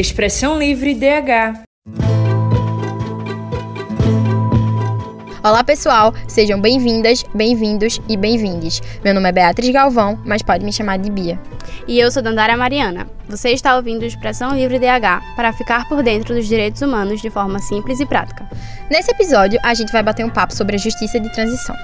Expressão Livre DH. Olá pessoal, sejam bem-vindas, bem-vindos e bem-vindes. Meu nome é Beatriz Galvão, mas pode me chamar de Bia. E eu sou Dandara Mariana. Você está ouvindo Expressão Livre DH para ficar por dentro dos direitos humanos de forma simples e prática. Nesse episódio, a gente vai bater um papo sobre a justiça de transição.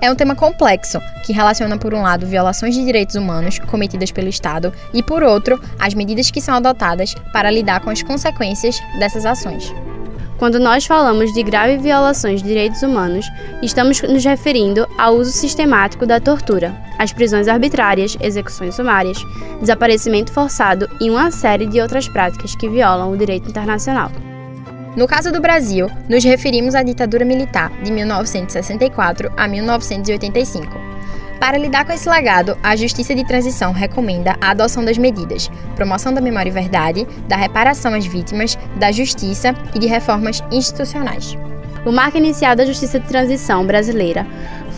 É um tema complexo, que relaciona, por um lado, violações de direitos humanos cometidas pelo Estado e, por outro, as medidas que são adotadas para lidar com as consequências dessas ações. Quando nós falamos de graves violações de direitos humanos, estamos nos referindo ao uso sistemático da tortura, às prisões arbitrárias, execuções sumárias, desaparecimento forçado e uma série de outras práticas que violam o direito internacional. No caso do Brasil, nos referimos à ditadura militar de 1964 a 1985 para lidar com esse legado, a Justiça de Transição recomenda a adoção das medidas promoção da memória e verdade, da reparação às vítimas, da justiça e de reformas institucionais. O marco inicial da Justiça de Transição brasileira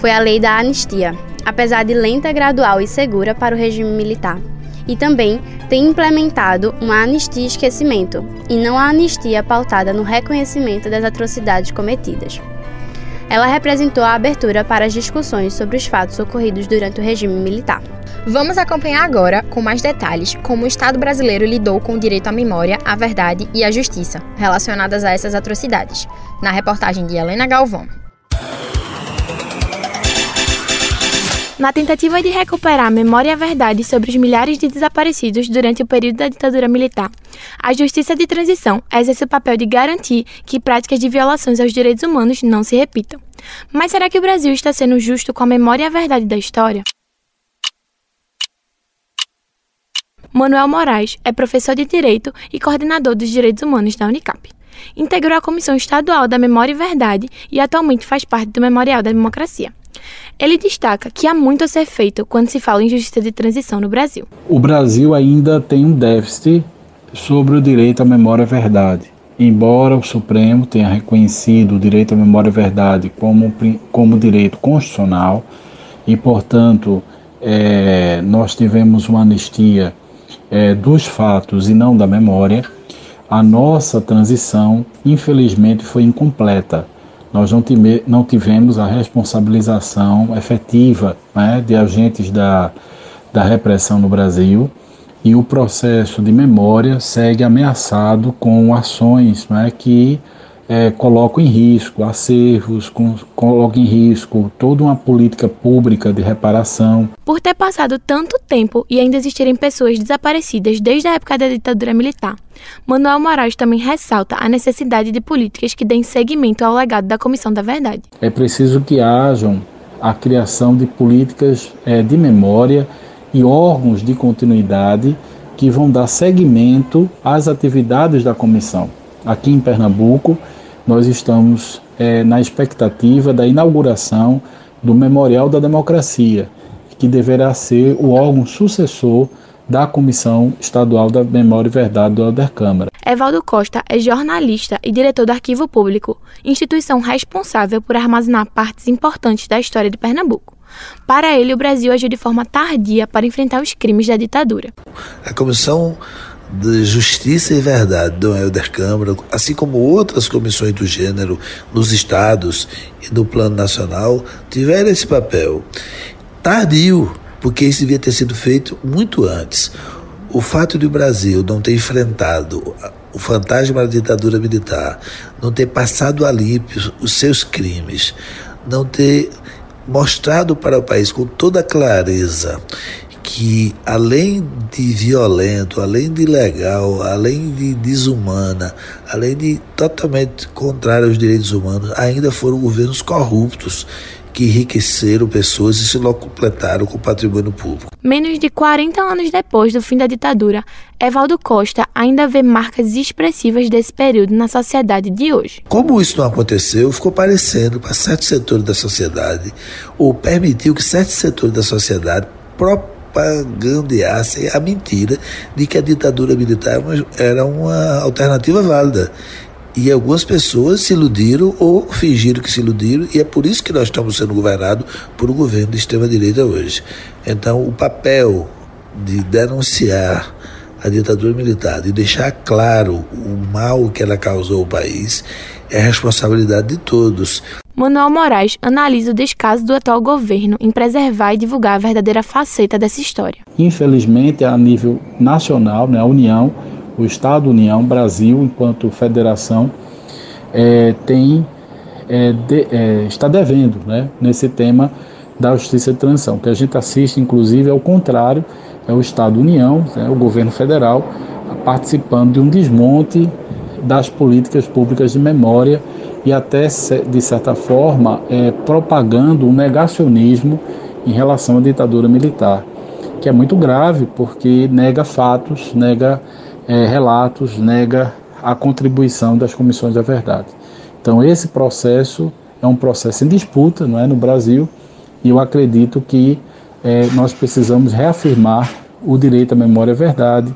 foi a Lei da Anistia, apesar de lenta, gradual e segura para o regime militar. E também tem implementado uma anistia esquecimento, e não a anistia pautada no reconhecimento das atrocidades cometidas. Ela representou a abertura para as discussões sobre os fatos ocorridos durante o regime militar. Vamos acompanhar agora, com mais detalhes, como o Estado brasileiro lidou com o direito à memória, à verdade e à justiça relacionadas a essas atrocidades, na reportagem de Helena Galvão. Na tentativa de recuperar a memória e a verdade sobre os milhares de desaparecidos durante o período da ditadura militar, a Justiça de Transição exerce o papel de garantir que práticas de violações aos direitos humanos não se repitam. Mas será que o Brasil está sendo justo com a memória e a verdade da história? Manuel Moraes é professor de Direito e coordenador dos Direitos Humanos da Unicap. Integrou a Comissão Estadual da Memória e Verdade e atualmente faz parte do Memorial da Democracia. Ele destaca que há muito a ser feito quando se fala em justiça de transição no Brasil. O Brasil ainda tem um déficit sobre o direito à memória e verdade. Embora o Supremo tenha reconhecido o direito à memória e verdade como, como direito constitucional, e, portanto, é, nós tivemos uma anistia é, dos fatos e não da memória, a nossa transição, infelizmente, foi incompleta nós não, time, não tivemos a responsabilização efetiva né, de agentes da, da repressão no Brasil. E o processo de memória segue ameaçado com ações né, que é, colocam em risco acervos, com, colocam em risco toda uma política pública de reparação. Por ter passado tanto tempo e ainda existirem pessoas desaparecidas desde a época da ditadura militar, Manuel Moraes também ressalta a necessidade de políticas que deem seguimento ao legado da Comissão da Verdade. É preciso que hajam a criação de políticas é, de memória e órgãos de continuidade que vão dar seguimento às atividades da comissão. Aqui em Pernambuco, nós estamos é, na expectativa da inauguração do Memorial da Democracia, que deverá ser o órgão sucessor da Comissão Estadual da Memória e Verdade do Alder Câmara. Evaldo Costa é jornalista e diretor do Arquivo Público, instituição responsável por armazenar partes importantes da história de Pernambuco. Para ele, o Brasil agiu de forma tardia para enfrentar os crimes da ditadura. A Comissão de Justiça e Verdade do Helder Câmara, assim como outras comissões do gênero nos estados e no plano nacional, tiveram esse papel tardio, porque isso devia ter sido feito muito antes. O fato de o Brasil não ter enfrentado o fantasma da ditadura militar, não ter passado a limpo os seus crimes, não ter mostrado para o país com toda clareza que além de violento, além de ilegal, além de desumana, além de totalmente contrário aos direitos humanos, ainda foram governos corruptos que enriqueceram pessoas e se completaram com o patrimônio público. Menos de 40 anos depois do fim da ditadura, Evaldo Costa ainda vê marcas expressivas desse período na sociedade de hoje. Como isso não aconteceu, ficou parecendo para certos setores da sociedade, ou permitiu que certos setores da sociedade propagandeassem a mentira de que a ditadura militar era uma alternativa válida. E algumas pessoas se iludiram ou fingiram que se iludiram, e é por isso que nós estamos sendo governados por um governo de extrema-direita hoje. Então, o papel de denunciar a ditadura militar e deixar claro o mal que ela causou ao país é responsabilidade de todos. Manuel Moraes analisa o descaso do atual governo em preservar e divulgar a verdadeira faceta dessa história. Infelizmente, a nível nacional, né, a União, o Estado União, Brasil, enquanto federação, é, tem, é, de, é, está devendo né, nesse tema da justiça de transição. O que a gente assiste, inclusive, é o contrário, é o Estado União, né, o governo federal, participando de um desmonte das políticas públicas de memória e até, de certa forma, é, propagando um negacionismo em relação à ditadura militar, que é muito grave porque nega fatos, nega é, relatos, nega a contribuição das comissões da verdade. Então, esse processo é um processo em disputa não é, no Brasil e eu acredito que é, nós precisamos reafirmar o direito à memória e verdade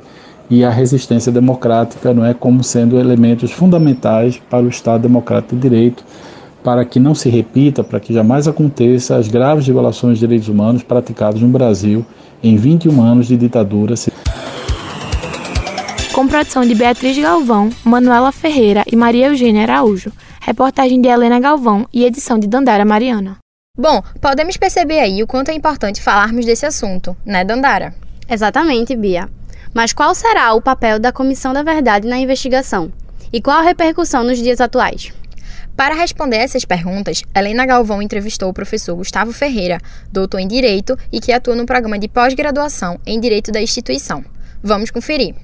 e a resistência democrática não é como sendo elementos fundamentais para o Estado democrático de direito, para que não se repita, para que jamais aconteça as graves violações de direitos humanos praticadas no Brasil em 21 anos de ditadura. Com produção de Beatriz Galvão, Manuela Ferreira e Maria Eugênia Araújo. Reportagem de Helena Galvão e edição de Dandara Mariana. Bom, podemos perceber aí o quanto é importante falarmos desse assunto, né, Dandara? Exatamente, Bia. Mas qual será o papel da Comissão da Verdade na investigação? E qual a repercussão nos dias atuais? Para responder essas perguntas, Helena Galvão entrevistou o professor Gustavo Ferreira, doutor em Direito e que atua no programa de pós-graduação em Direito da instituição. Vamos conferir.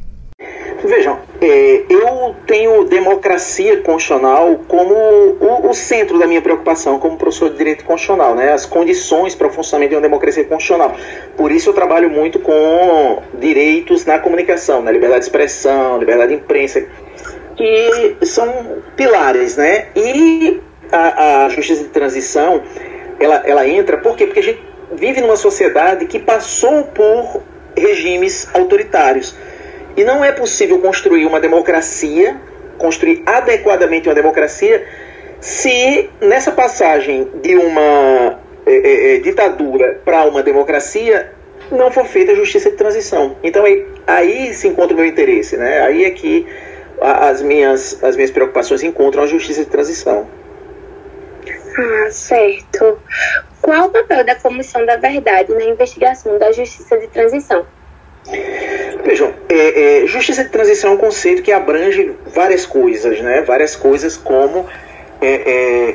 Vejam, é, eu tenho democracia constitucional como o, o, centro da minha preocupação como professor de direito constitucional, né? as condições para o funcionamento de uma democracia constitucional. Por isso eu trabalho muito com direitos na comunicação, na né? liberdade de expressão, liberdade de imprensa, que são pilares. Né? E a, a justiça de transição, ela, ela entra, por quê? Porque a gente vive numa sociedade que passou por regimes autoritários e não é possível construir uma democracia, construir adequadamente uma democracia, se nessa passagem de uma é, é, é ditadura para uma democracia não for feita a justiça de transição. Então aí, aí se encontra o meu interesse, né? Aí é que as minhas, as minhas preocupações encontram a justiça de transição. Ah, certo. Qual o papel da Comissão da Verdade na investigação da justiça de transição? Vejam, é, é, justiça de transição é um conceito que abrange várias coisas, né? Várias coisas como é, é,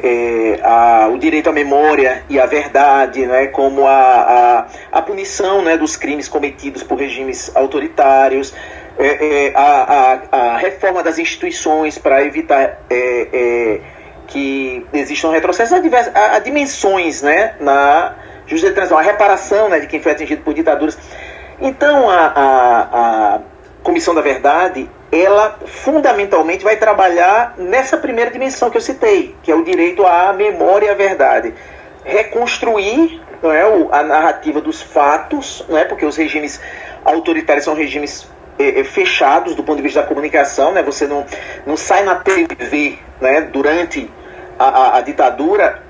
é a, o direito à memória e à verdade, né? como a, a, a punição né? dos crimes cometidos por regimes autoritários, é, a, a, a, reforma das instituições para evitar que exista um retrocesso, há, dimensões né? na justiça de transição, a reparação né? de quem foi atingido por ditaduras. Então, a, a, a Comissão da Verdade, ela fundamentalmente vai trabalhar nessa primeira dimensão que eu citei, que é o direito à memória e à verdade. Reconstruir não é, a narrativa dos fatos, não é, porque os regimes autoritários são regimes é, é, fechados do ponto de vista da comunicação, né, você não, não sai na TV né, durante a, a, a ditadura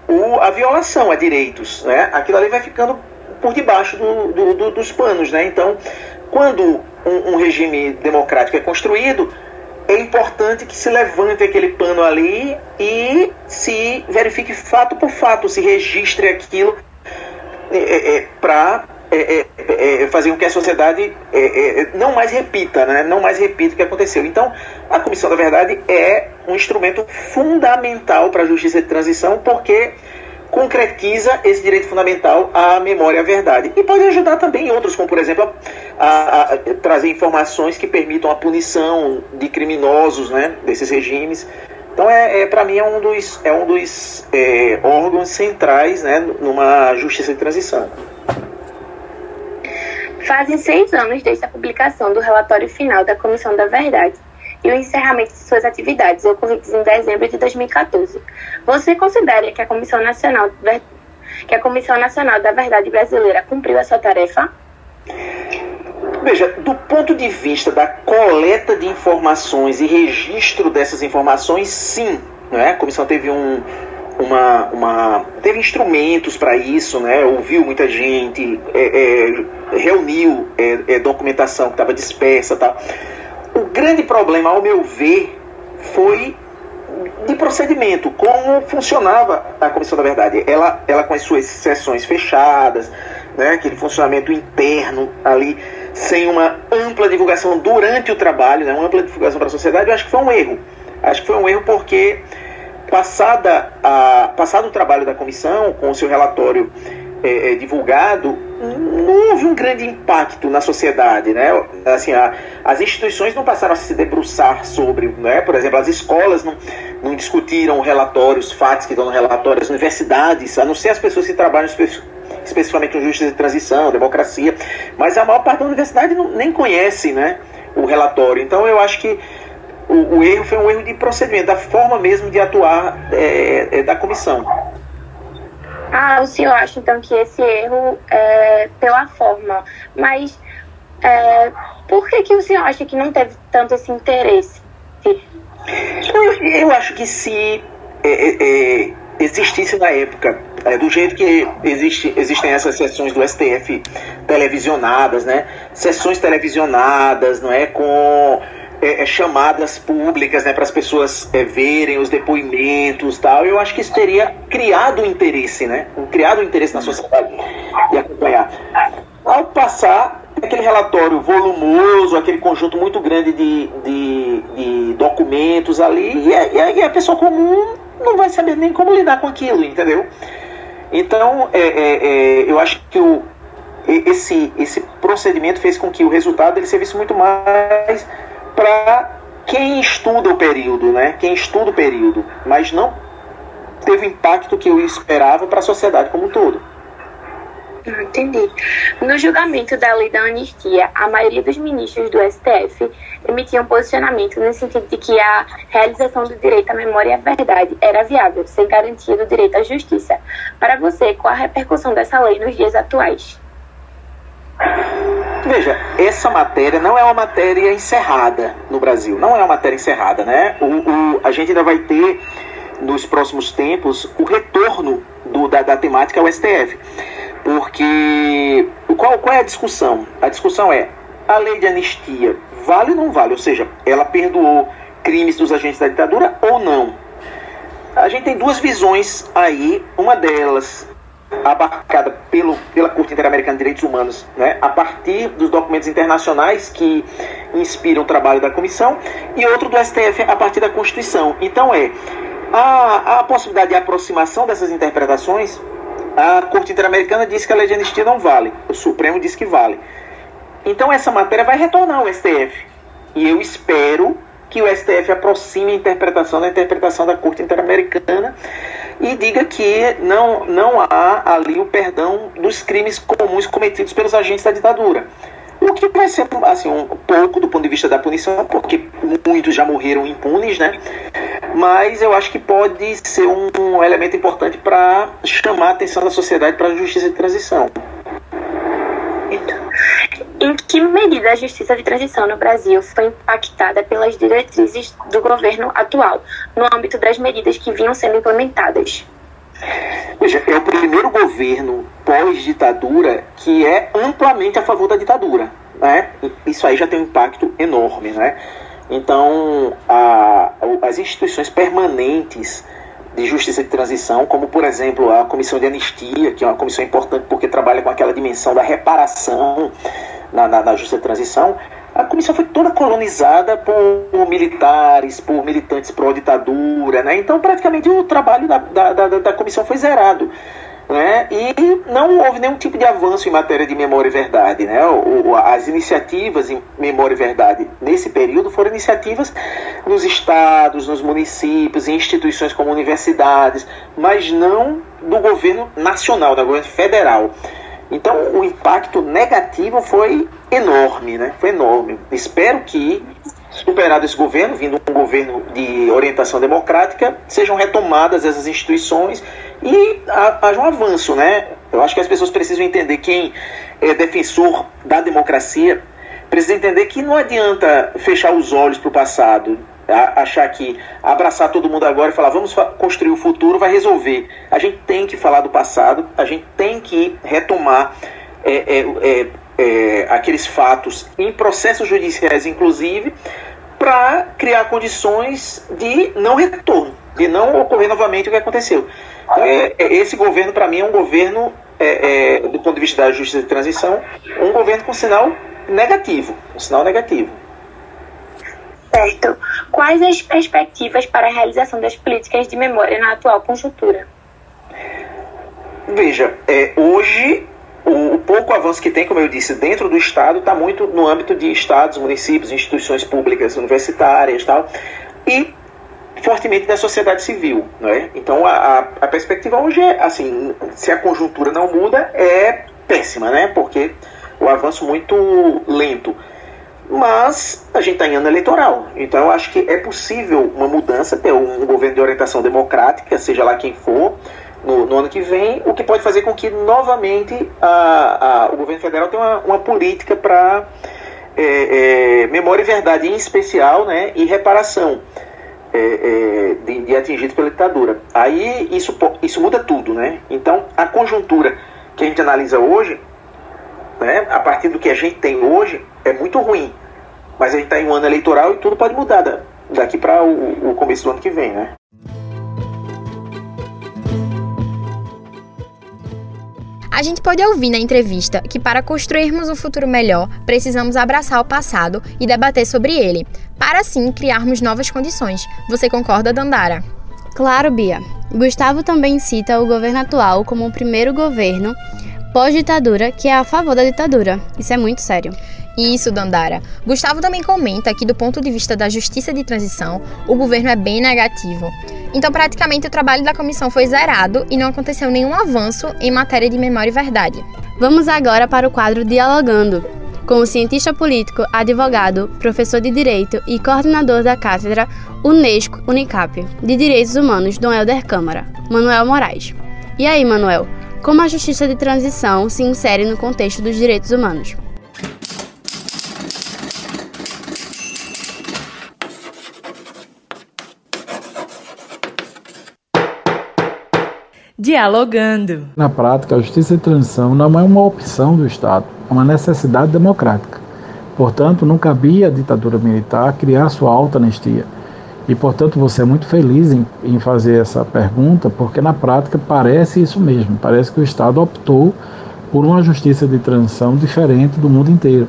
a violação a direitos. Né, aquilo ali vai ficando por debaixo do, do, do, dos panos. Né? Então, quando um, um, regime democrático é construído, é importante que se levante aquele pano ali e se verifique fato por fato, se registre aquilo é, é, é para é, é, é, fazer com que a sociedade não mais repita, né? não mais repita o que aconteceu. Então, a Comissão da Verdade é um instrumento fundamental para a justiça de transição, porque concretiza esse direito fundamental à memória e à verdade. E pode ajudar também outros, como por exemplo a, a, a trazer informações que permitam a punição de criminosos né, desses regimes. Então, é, é para mim, é um dos, é um dos é, órgãos centrais né, numa justiça de transição. Fazem seis anos desde a publicação do relatório final da Comissão da Verdade e o encerramento de suas atividades, ocorridos em dezembro de 2014. Você considera que a Comissão Nacional, que a Comissão Nacional da Verdade Brasileira cumpriu a sua tarefa? Veja, do ponto de vista da coleta de informações e registro dessas informações, sim. Né? A comissão teve um, uma, uma teve instrumentos para isso, né? Ouviu muita gente, é, é, reuniu é, é documentação que estava dispersa, tá? O grande problema, ao meu ver, foi de procedimento, como funcionava a Comissão da Verdade. Ela, ela com as suas sessões fechadas, né, aquele funcionamento interno ali, sem uma ampla divulgação durante o trabalho, né, uma ampla divulgação para a sociedade, eu acho que foi um erro. Acho que foi um erro porque, passada a, passado o trabalho da comissão, com o seu relatório é, é, divulgado, não houve um grande impacto na sociedade, né? Assim, a, as instituições não passaram a se debruçar sobre, né? Por exemplo, as escolas não, não discutiram relatórios, fatos que estão no relatório, as universidades, a não ser as pessoas que trabalham espe especificamente com justiça de transição, democracia, mas a maior parte da universidade não, nem conhece, né? O relatório. Então, eu acho que o, o erro foi um erro de procedimento, da forma mesmo de atuar é, é, da comissão. Ah, o senhor acha então que esse erro é pela forma, mas é, por que, que o senhor acha que não teve tanto esse interesse? Eu, eu acho que se é, é, é existisse na época, é, do jeito que existe, existem essas sessões do STF televisionadas, né? Sessões televisionadas, não é? Com é, é, chamadas públicas né, para as pessoas é, verem os depoimentos tal, eu acho que isso teria criado interesse, né? Criado interesse na sociedade de acompanhar. Ao passar aquele relatório volumoso, aquele conjunto muito grande de, de, de documentos ali, e a, e a, pessoa comum não vai saber nem como lidar com aquilo, entendeu? Então, é, é, é, eu acho que o, esse, esse procedimento fez com que o resultado ele servisse muito mais para quem estuda o período, né? Quem estuda o período, mas não teve o impacto que eu esperava para a sociedade como um todo. Ah, entendi. No julgamento da lei da anistia, a maioria dos ministros do STF emitiam posicionamento no sentido de que a realização do direito à memória e à verdade era viável, sem garantia do direito à justiça. Para você, qual a repercussão dessa lei nos dias atuais? Veja, essa matéria não é uma matéria encerrada no Brasil, não é uma matéria encerrada, né? O, o a gente ainda vai ter nos próximos tempos o retorno do, da, da temática ao STF, porque qual, qual é a discussão? A discussão é a lei de anistia vale ou não vale, ou seja, ela perdoou crimes dos agentes da ditadura ou não? A gente tem duas visões aí, uma delas abarcada pelo, pela Corte Interamericana de Direitos Humanos, né, a partir dos documentos internacionais que inspiram o trabalho da comissão, e outro do STF a partir da Constituição. Então é a, a possibilidade de aproximação dessas interpretações. A Corte Interamericana diz que a lei de anistia não vale, o Supremo diz que vale. Então essa matéria vai retornar ao STF. E eu espero que o STF aproxime a interpretação da interpretação da Corte Interamericana e diga que não, não há ali o perdão dos crimes comuns cometidos pelos agentes da ditadura. O que vai ser assim, um pouco do ponto de vista da punição, porque muitos já morreram impunes, né? Mas eu acho que pode ser um, um elemento importante para chamar a atenção da sociedade para a justiça de transição. Em que medida a justiça de transição no Brasil foi impactada pelas diretrizes do governo atual, no âmbito das medidas que vinham sendo implementadas? Veja, é o primeiro governo pós-ditadura que é amplamente a favor da ditadura. Né? Isso aí já tem um impacto enorme. Né? Então, a, as instituições permanentes de justiça de transição, como por exemplo a comissão de anistia, que é uma comissão importante porque trabalha com aquela dimensão da reparação na, na, na justiça de transição, a comissão foi toda colonizada por militares, por militantes pró-ditadura, né? então praticamente o trabalho da, da, da, da comissão foi zerado. Né? E não houve nenhum tipo de avanço em matéria de memória e verdade. Né? O, as iniciativas em memória e verdade nesse período foram iniciativas nos estados, nos municípios, em instituições como universidades, mas não do governo nacional, do governo federal. Então o impacto negativo foi enorme, né? Foi enorme. Espero que superado esse governo, vindo um governo de orientação democrática, sejam retomadas essas instituições e haja um avanço, né? Eu acho que as pessoas precisam entender quem é defensor da democracia precisa entender que não adianta fechar os olhos para o passado. Achar que abraçar todo mundo agora e falar vamos construir o futuro vai resolver. A gente tem que falar do passado, a gente tem que retomar é, é, é, é aqueles fatos em processos judiciais, inclusive, para criar condições de não retorno, de não ocorrer novamente o que aconteceu. Então, é, é, esse governo, para mim, é um governo, do ponto de vista da justiça de transição, um governo com sinal negativo, um sinal negativo. Certo. Quais as perspectivas para a realização das políticas de memória na atual conjuntura? Veja, é, hoje o, o, pouco avanço que tem, como eu disse, dentro do Estado está muito no âmbito de estados, municípios, instituições públicas, universitárias tal, e fortemente da sociedade civil. Né? Então a, a, a perspectiva hoje é, assim, se a conjuntura não muda, é péssima, né? porque o avanço muito lento mas a gente está em ano eleitoral. Então eu acho que é possível uma mudança, ter um governo de orientação democrática, seja lá quem for, no, no ano que vem, o que pode fazer com que novamente a, a, o governo federal tenha uma, uma política para é, é, memória e verdade, em especial, né, e reparação. É, é, de, de atingidos pela ditadura. Aí isso, isso muda tudo, né? Então a conjuntura que a gente analisa hoje, né, a partir do que a gente tem hoje, é muito ruim. Mas a gente está em um ano eleitoral e tudo pode mudar daqui para o, o começo do ano que vem, né? A gente pode ouvir na entrevista que para construirmos um futuro melhor, precisamos abraçar o passado e debater sobre ele, para assim criarmos novas condições. Você concorda, Dandara? Claro, Bia. Gustavo também cita o governo atual como o primeiro governo pós-ditadura que é a favor da ditadura. Isso é muito sério. Isso, Dandara. Gustavo também comenta que, do ponto de vista da justiça de transição, o governo é bem negativo. Então, praticamente, o trabalho da comissão foi zerado e não aconteceu nenhum avanço em matéria de memória e verdade. Vamos agora para o quadro Dialogando, com o cientista político, advogado, professor de Direito e coordenador da cátedra Unesco Unicap de Direitos Humanos, Dom Helder Câmara, Manuel Moraes. E aí, Manuel, como a justiça de transição se insere no contexto dos direitos humanos? Dialogando. Na prática, a justiça de transição não é uma opção do Estado, é uma necessidade democrática. Portanto, não cabia à ditadura militar criar sua alta anistia. E, portanto, você é muito feliz em, em fazer essa pergunta, porque na prática parece isso mesmo. Parece que o Estado optou por uma justiça de transição diferente do mundo inteiro,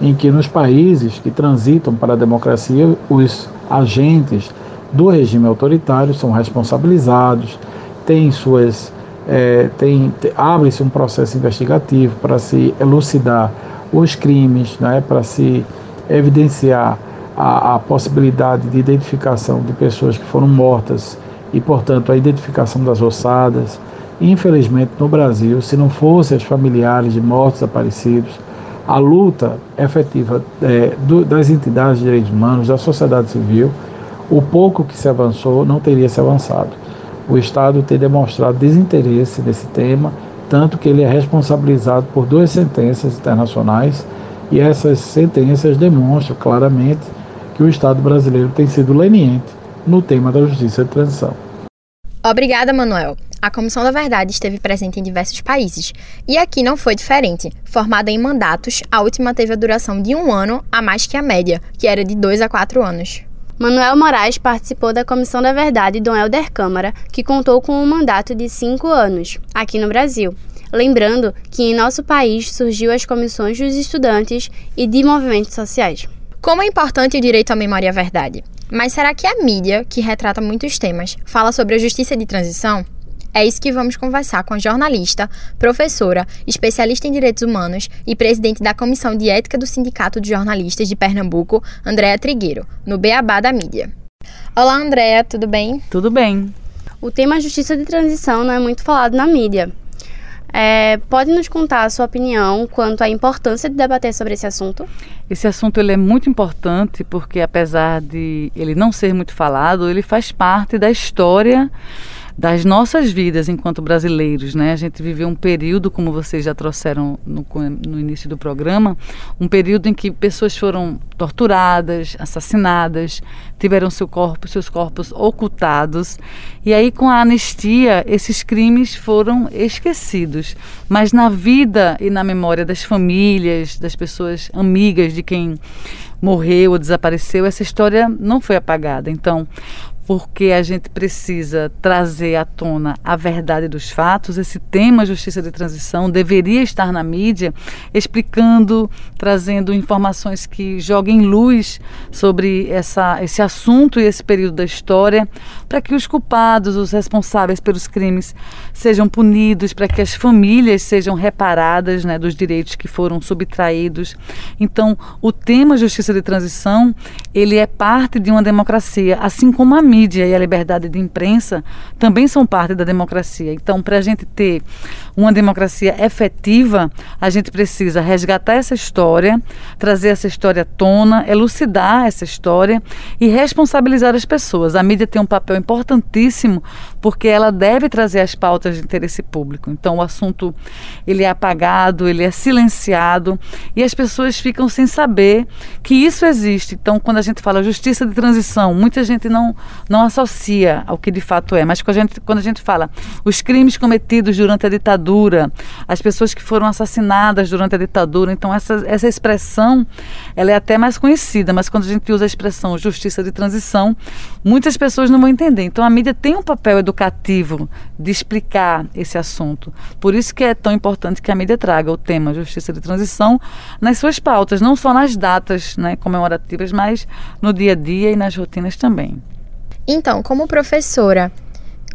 em que nos países que transitam para a democracia, os agentes do regime autoritário são responsabilizados, tem suas é, tem, abre-se um processo investigativo para se elucidar os crimes, né, para se evidenciar a, a, possibilidade de identificação de pessoas que foram mortas e, portanto, a identificação das ossadas. Infelizmente, no Brasil, se não fossem os familiares de mortos desaparecidos, a luta efetiva é, do, das entidades de direitos humanos, da sociedade civil, o pouco que se avançou não teria se avançado o Estado tem demonstrado desinteresse nesse tema, tanto que ele é responsabilizado por duas sentenças internacionais e essas sentenças demonstram claramente que o Estado brasileiro tem sido leniente no tema da justiça de transição. Obrigada, Manuel. A Comissão da Verdade esteve presente em diversos países e aqui não foi diferente. Formada em mandatos, a última teve a duração de um ano a mais que a média, que era de dois a quatro anos. Manuel Moraes participou da Comissão da Verdade Dom Helder Câmara, que contou com um mandato de cinco anos, aqui no Brasil. Lembrando que em nosso país surgiu as comissões dos estudantes e de movimentos sociais. Como é importante o direito à memória e à verdade? Mas será que a mídia, que retrata muitos temas, fala sobre a justiça de transição? É isso que vamos conversar com a jornalista, professora, especialista em direitos humanos e presidente da Comissão de Ética do Sindicato de Jornalistas de Pernambuco, Andréa Trigueiro, no Beabá da Mídia. Olá, Andréa, tudo bem? Tudo bem. O tema justiça de transição não é muito falado na mídia. É, pode nos contar a sua opinião quanto à importância de debater sobre esse assunto? Esse assunto ele é muito importante porque, apesar de ele não ser muito falado, ele faz parte da história das nossas vidas enquanto brasileiros, né? A gente viveu um período, como vocês já trouxeram no, no início do programa, um período em que pessoas foram torturadas, assassinadas, tiveram seu corpo, seus corpos ocultados. E aí, com a anistia, esses crimes foram esquecidos. Mas na vida e na memória das famílias, das pessoas amigas de quem morreu ou desapareceu, essa história não foi apagada. Então, porque a gente precisa trazer à tona a verdade dos fatos. Esse tema justiça de transição deveria estar na mídia, explicando, trazendo informações que joguem luz sobre essa, esse assunto e esse período da história, para que os culpados, os responsáveis pelos crimes, sejam punidos, para que as famílias sejam reparadas né, dos direitos que foram subtraídos. Então, o tema justiça de transição ele é parte de uma democracia, assim como a mídia e a liberdade de imprensa também são parte da democracia. Então, para a gente ter uma democracia efetiva, a gente precisa resgatar essa história, trazer essa história à tona, elucidar essa história e responsabilizar as pessoas. A mídia tem um papel importantíssimo porque ela deve trazer as pautas de interesse público. Então, o assunto ele é apagado, ele é silenciado e as pessoas ficam sem saber que isso existe. Então, quando a gente fala justiça de transição, muita gente não não associa ao que de fato é. Mas quando a gente, quando a gente fala os crimes cometidos durante a ditadura, as pessoas que foram assassinadas durante a ditadura, então essa, essa expressão ela é até mais conhecida, mas quando a gente usa a expressão justiça de transição, muitas pessoas não vão entender. Então a mídia tem um papel educativo de explicar esse assunto. Por isso que é tão importante que a mídia traga o tema justiça de transição nas suas pautas, não só nas datas né, comemorativas, mas no dia a dia e nas rotinas também. Então, como professora,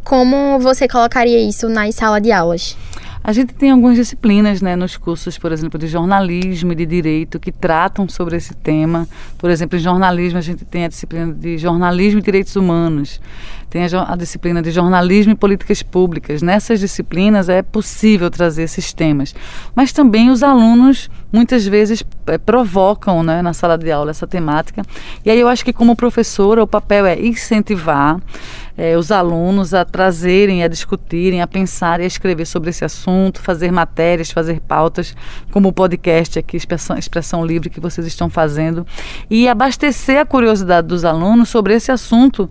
como você colocaria isso nas salas de aulas? A gente tem algumas disciplinas né, nos cursos, por exemplo, de jornalismo e de direito que tratam sobre esse tema. Por exemplo, em jornalismo a gente tem a disciplina de jornalismo e direitos humanos, tem a, a disciplina de jornalismo e políticas públicas. Nessas disciplinas é possível trazer esses temas. Mas também os alunos muitas vezes é, provocam né, na sala de aula essa temática. E aí eu acho que como professora o papel é incentivar é, os alunos a trazerem, a discutirem, a pensar e a escrever sobre esse assunto, fazer matérias, fazer pautas, como o podcast aqui, Expressão, Expressão Livre, que vocês estão fazendo, e abastecer a curiosidade dos alunos sobre esse assunto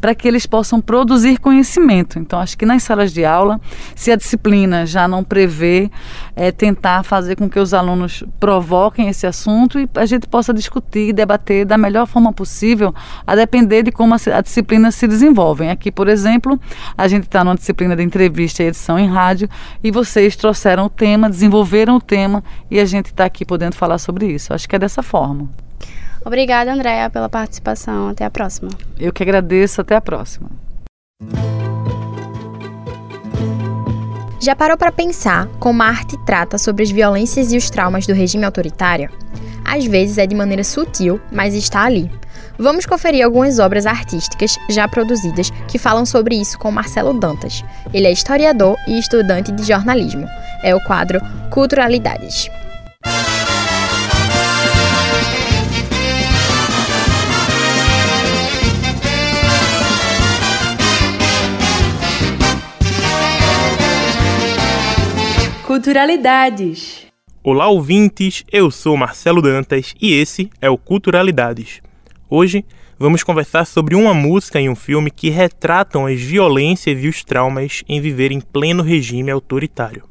para que eles possam produzir conhecimento. Então, acho que nas salas de aula, se a disciplina já não prevê, é tentar fazer com que os alunos provoquem esse assunto e a gente possa discutir e debater da melhor forma possível, a depender de como a, disciplina se desenvolve. Aqui, por exemplo, a gente está numa disciplina de entrevista e edição em rádio e vocês trouxeram o tema, desenvolveram o tema e a gente está aqui podendo falar sobre isso. Acho que é dessa forma. Obrigada, Andréa, pela participação. Até a próxima. Eu que agradeço. Até a próxima. Já parou para pensar como a arte trata sobre as violências e os traumas do regime autoritário? Às vezes é de maneira sutil, mas está ali. Vamos conferir algumas obras artísticas já produzidas que falam sobre isso com Marcelo Dantas. Ele é historiador e estudante de jornalismo. É o quadro Culturalidades. Culturalidades. Olá, ouvintes. Eu sou Marcelo Dantas e esse é o Culturalidades. Hoje vamos conversar sobre uma música e um filme que retratam as violências e os traumas em viver em pleno regime autoritário.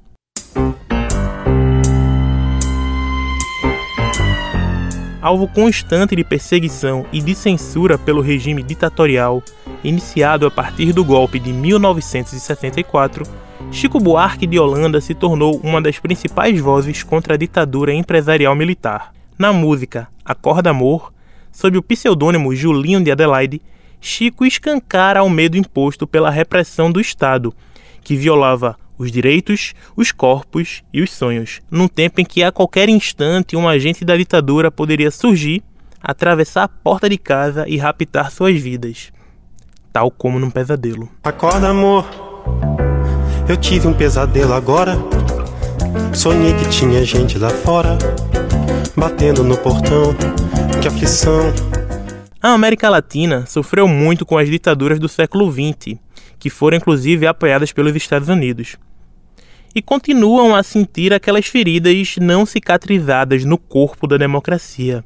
Alvo constante de perseguição e de censura pelo regime ditatorial, iniciado a partir do golpe de 1964, Chico Buarque de Holanda se tornou uma das principais vozes contra a ditadura empresarial militar. Na música Acorda Amor, sob o pseudônimo Julinho de Adelaide, Chico escancara o medo imposto pela repressão do Estado, que violava os direitos, os corpos e os sonhos, num tempo em que a qualquer instante um agente da ditadura poderia surgir, atravessar a porta de casa e raptar suas vidas, tal como num pesadelo. Acorda, amor. Eu tive um pesadelo agora. Sonhei que tinha gente lá fora, batendo no portão. Que aflição. A América Latina sofreu muito com as ditaduras do século XX, que foram inclusive apoiadas pelos Estados Unidos. E continuam a sentir aquelas feridas não cicatrizadas no corpo da democracia.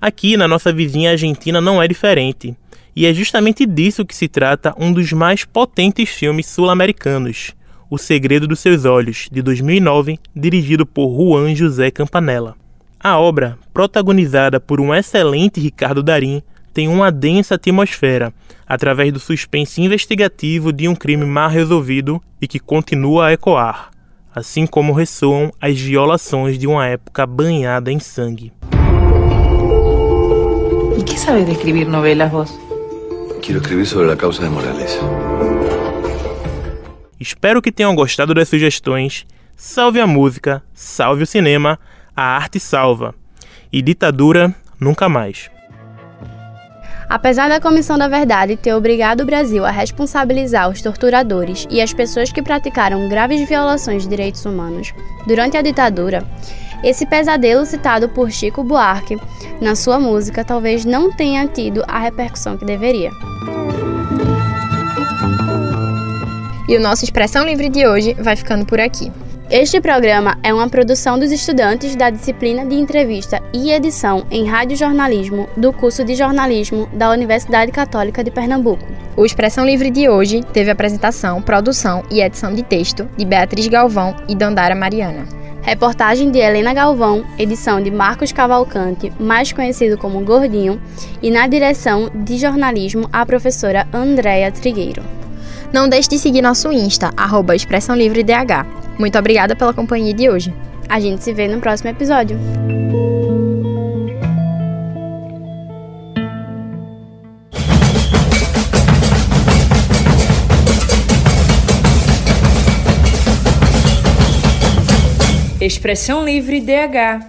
Aqui na nossa vizinha Argentina não é diferente, e é justamente disso que se trata um dos mais potentes filmes sul-americanos, O Segredo dos Seus Olhos, de 2009, dirigido por Juan José Campanella. A obra, protagonizada por um excelente Ricardo Darim, tem uma densa atmosfera, através do suspense investigativo de um crime mal resolvido e que continua a ecoar, assim como ressoam as violações de uma época banhada em sangue. ¿Y qué sabes de escribir novelas vos? Quiero escribir sobre a causa de Morales. Espero que tenham gostado das sugestões. Salve a música, salve o cinema, a arte salva. E ditadura nunca mais. Apesar da Comissão da Verdade ter obrigado o Brasil a responsabilizar os torturadores e as pessoas que praticaram graves violações de direitos humanos durante a ditadura, esse pesadelo citado por Chico Buarque na sua música talvez não tenha tido a repercussão que deveria. E o nosso Expressão Livre de hoje vai ficando por aqui. Este programa é uma produção dos estudantes da disciplina de entrevista e edição em radiojornalismo do curso de jornalismo da Universidade Católica de Pernambuco. O Expressão Livre de hoje teve apresentação, produção e edição de texto de Beatriz Galvão e Dandara Mariana. Reportagem de Helena Galvão, edição de Marcos Cavalcante, mais conhecido como Gordinho, e na direção de jornalismo a professora Andréa Trigueiro. Não deixe de seguir nosso Insta, arroba Expressão Livre DH. Muito obrigada pela companhia de hoje. A gente se vê no próximo episódio. Expressão Livre DH